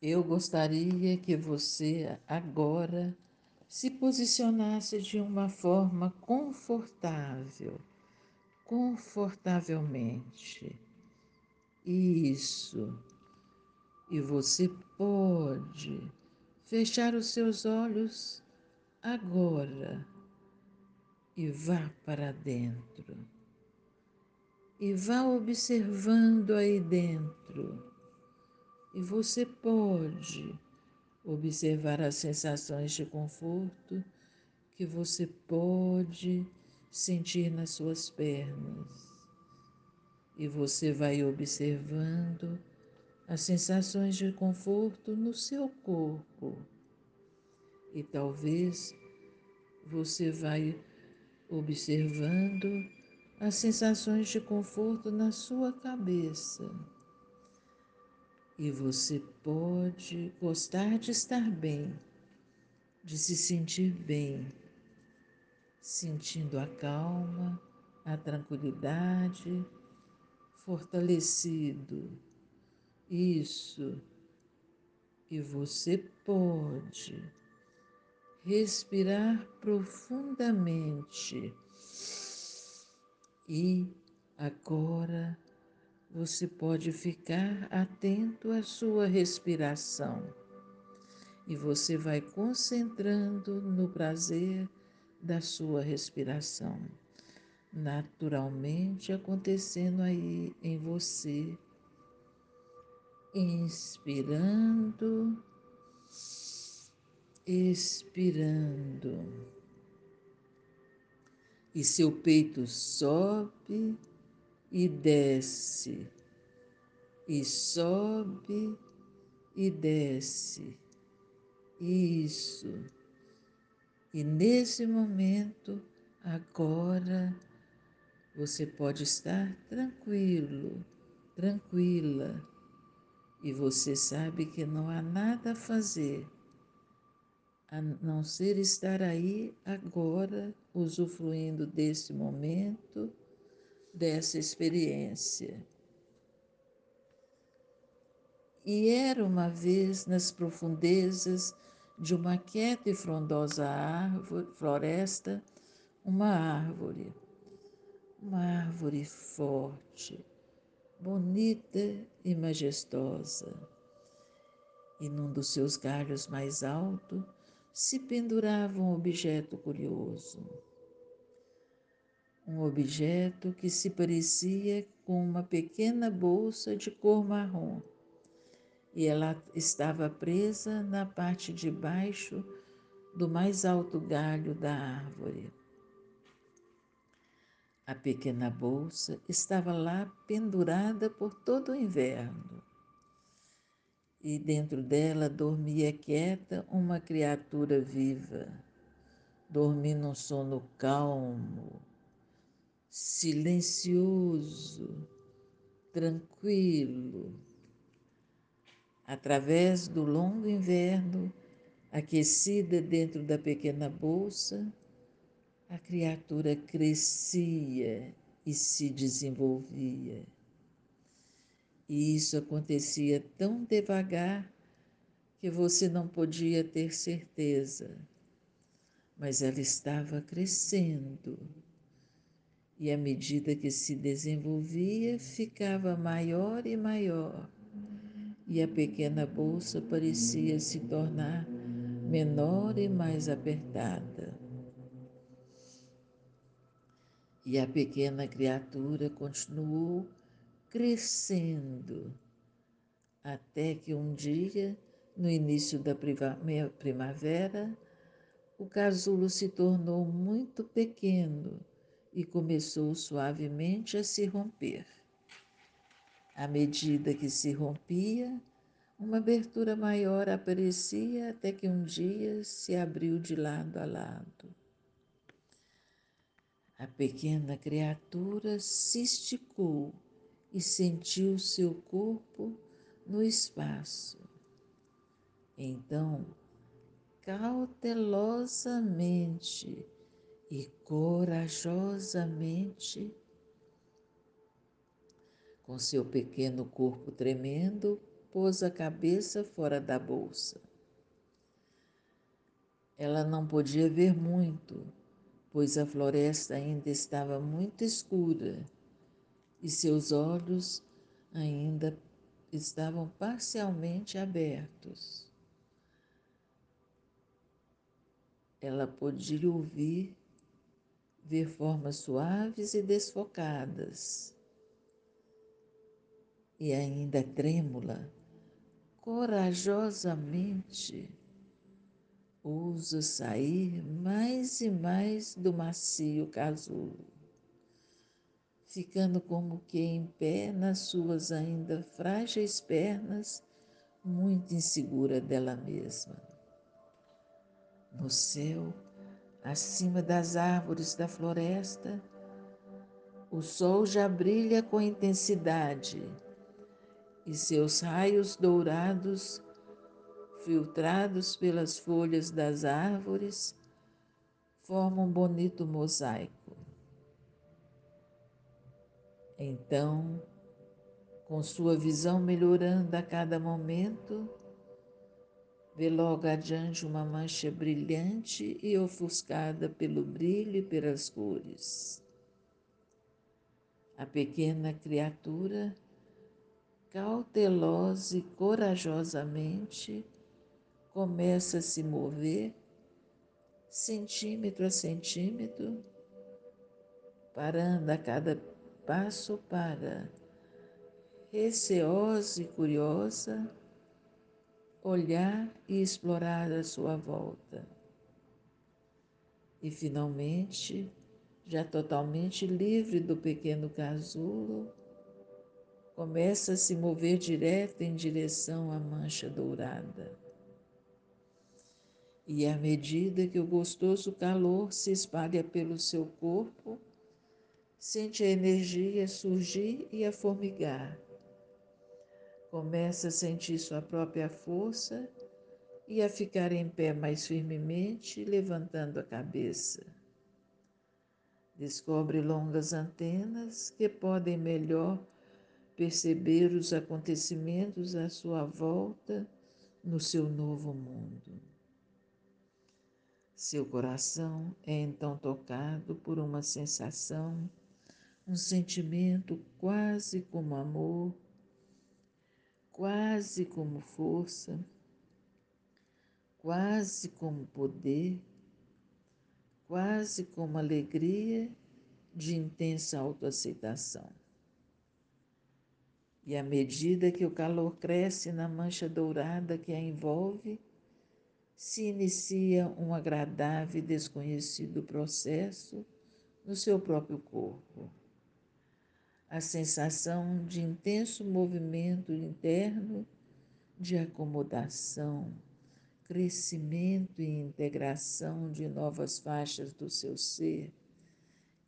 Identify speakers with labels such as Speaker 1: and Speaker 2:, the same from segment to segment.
Speaker 1: Eu gostaria que você agora se posicionasse de uma forma confortável, confortavelmente. Isso. E você pode fechar os seus olhos agora e vá para dentro. E vá observando aí dentro e você pode observar as sensações de conforto que você pode sentir nas suas pernas. E você vai observando as sensações de conforto no seu corpo. E talvez você vai observando as sensações de conforto na sua cabeça. E você pode gostar de estar bem, de se sentir bem, sentindo a calma, a tranquilidade, fortalecido. Isso. E você pode respirar profundamente. E agora você pode ficar atento à sua respiração e você vai concentrando no prazer da sua respiração, naturalmente acontecendo aí em você. Inspirando, expirando. E seu peito sobe e desce, e sobe e desce. Isso. E nesse momento, agora, você pode estar tranquilo, tranquila, e você sabe que não há nada a fazer a não ser estar aí agora, usufruindo desse momento dessa experiência. E era uma vez nas profundezas de uma quieta e frondosa árvore, floresta, uma árvore, uma árvore forte, bonita e majestosa. E num dos seus galhos mais altos se pendurava um objeto curioso um objeto que se parecia com uma pequena bolsa de cor marrom, e ela estava presa na parte de baixo do mais alto galho da árvore. A pequena bolsa estava lá pendurada por todo o inverno. E dentro dela dormia quieta uma criatura viva, dormindo um sono calmo, silencioso, tranquilo. Através do longo inverno, aquecida dentro da pequena bolsa, a criatura crescia e se desenvolvia. E isso acontecia tão devagar que você não podia ter certeza, mas ela estava crescendo e à medida que se desenvolvia, ficava maior e maior, e a pequena bolsa parecia se tornar menor e mais apertada. E a pequena criatura continuou crescendo, até que um dia, no início da primavera, o casulo se tornou muito pequeno e começou suavemente a se romper. À medida que se rompia, uma abertura maior aparecia até que um dia se abriu de lado a lado. A pequena criatura se esticou e sentiu seu corpo no espaço. Então, cautelosamente, e corajosamente, com seu pequeno corpo tremendo pôs a cabeça fora da bolsa. Ela não podia ver muito, pois a floresta ainda estava muito escura e seus olhos ainda estavam parcialmente abertos. Ela podia ouvir, ver formas suaves e desfocadas, e ainda trêmula, corajosamente ousa sair mais e mais do macio casulo, ficando como que em pé nas suas ainda frágeis pernas, muito insegura dela mesma. No céu, acima das árvores da floresta, o sol já brilha com intensidade e seus raios dourados filtrados pelas folhas das árvores, formam um bonito mosaico. Então, com sua visão melhorando a cada momento, vê logo adiante uma mancha brilhante e ofuscada pelo brilho e pelas cores. A pequena criatura, cautelosa e corajosamente, começa a se mover centímetro a centímetro, parando a cada passo para, receosa e curiosa, olhar e explorar a sua volta. E finalmente, já totalmente livre do pequeno casulo, começa a se mover direto em direção à mancha dourada. E à medida que o gostoso calor se espalha pelo seu corpo, sente a energia surgir e a formigar. Começa a sentir sua própria força e a ficar em pé mais firmemente, levantando a cabeça. Descobre longas antenas que podem melhor perceber os acontecimentos à sua volta no seu novo mundo. Seu coração é então tocado por uma sensação, um sentimento quase como amor, quase como força, quase como poder, quase como alegria de intensa autoaceitação. E à medida que o calor cresce na mancha dourada que a envolve, se inicia um agradável e desconhecido processo no seu próprio corpo. A sensação de intenso movimento interno, de acomodação, crescimento e integração de novas faixas do seu ser,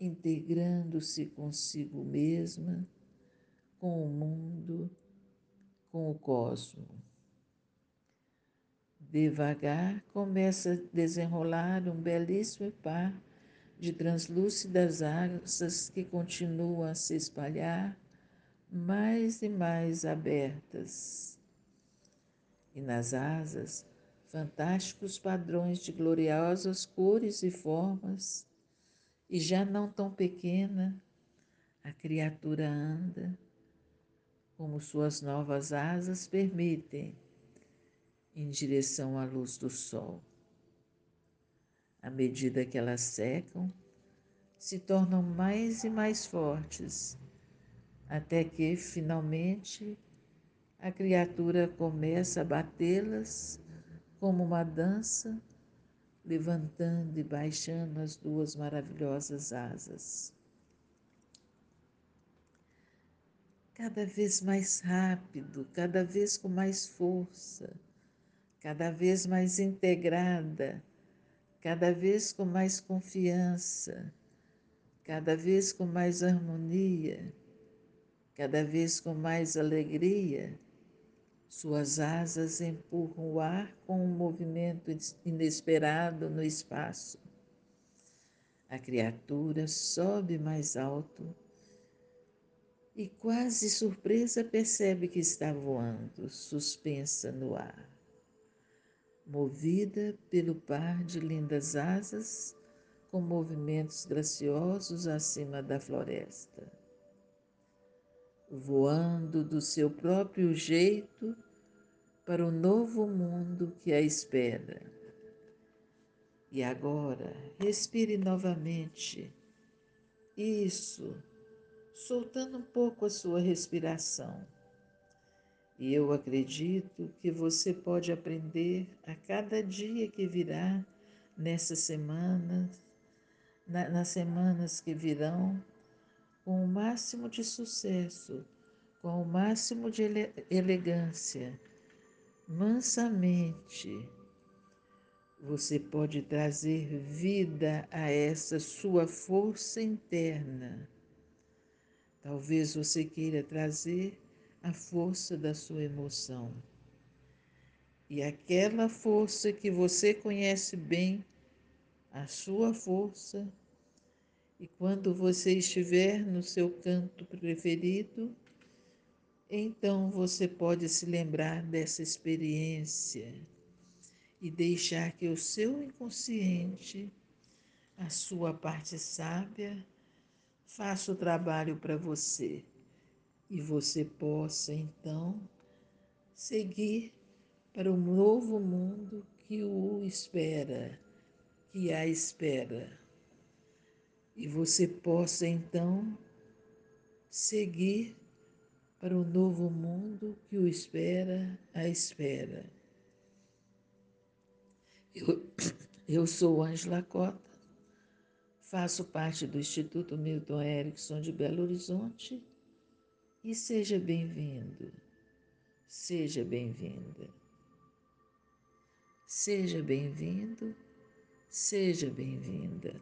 Speaker 1: integrando-se consigo mesma, com o mundo, com o cosmos. Devagar começa a desenrolar um belíssimo par de translúcidas asas que continuam a se espalhar mais e mais abertas. E nas asas, fantásticos padrões de gloriosas cores e formas, e já não tão pequena, a criatura anda, como suas novas asas permitem em direção à luz do sol. À medida que elas secam, se tornam mais e mais fortes, até que, finalmente, a criatura começa a batê-las como uma dança, levantando e baixando as duas maravilhosas asas. Cada vez mais rápido, cada vez com mais força cada vez mais integrada, cada vez com mais confiança, cada vez com mais harmonia, cada vez com mais alegria. Suas asas empurram o ar com um movimento inesperado no espaço. A criatura sobe mais alto e, quase surpresa, percebe que está voando, suspensa no ar. Movida pelo par de lindas asas, com movimentos graciosos acima da floresta. Voando do seu próprio jeito para o novo mundo que a espera. E agora, respire novamente. Isso soltando um pouco a sua respiração. E eu acredito que você pode aprender a cada dia que virá nessas semanas, na, nas semanas que virão, com o máximo de sucesso, com o máximo de ele, elegância, mansamente. Você pode trazer vida a essa sua força interna Talvez você queira trazer a força da sua emoção. E aquela força que você conhece bem, a sua força, e quando você estiver no seu canto preferido, então você pode se lembrar dessa experiência e deixar que o seu inconsciente, a sua parte sábia, faça o trabalho para você e você possa então seguir para um novo mundo que o espera, que a espera. E você possa então seguir para o um novo mundo que o espera, a espera. Eu, eu sou Angela Cota Faço parte do Instituto Milton Erickson de Belo Horizonte e seja bem-vindo, seja bem-vinda. Seja bem-vindo, seja bem-vinda.